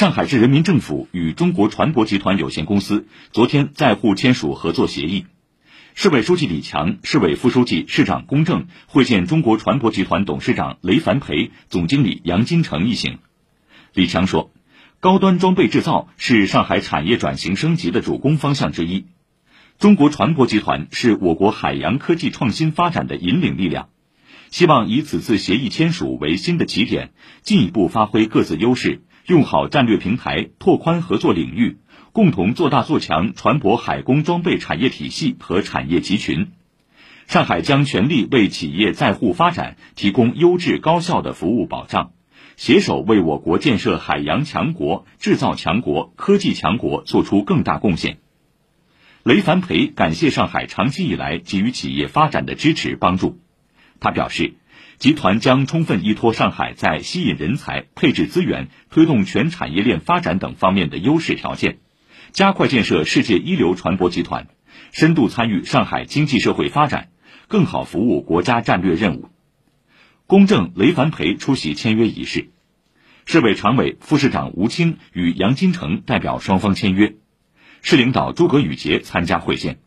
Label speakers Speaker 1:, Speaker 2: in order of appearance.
Speaker 1: 上海市人民政府与中国船舶集团有限公司昨天在沪签署合作协议。市委书记李强、市委副书记、市长龚正会见中国船舶集团董事长雷凡培、总经理杨金成一行。李强说，高端装备制造是上海产业转型升级的主攻方向之一。中国船舶集团是我国海洋科技创新发展的引领力量，希望以此次协议签署为新的起点，进一步发挥各自优势，用好战略平台，拓宽合作领域。共同做大做强船舶海工装备产业体系和产业集群。上海将全力为企业在沪发展提供优质高效的服务保障，携手为我国建设海洋强国、制造强国、科技强国做出更大贡献。雷凡培感谢上海长期以来给予企业发展的支持帮助。他表示，集团将充分依托上海在吸引人才、配置资源、推动全产业链发展等方面的优势条件。加快建设世界一流船舶集团，深度参与上海经济社会发展，更好服务国家战略任务。公正雷凡培出席签约仪式，市委常委、副市长吴清与杨金城代表双方签约，市领导诸葛宇杰参加会见。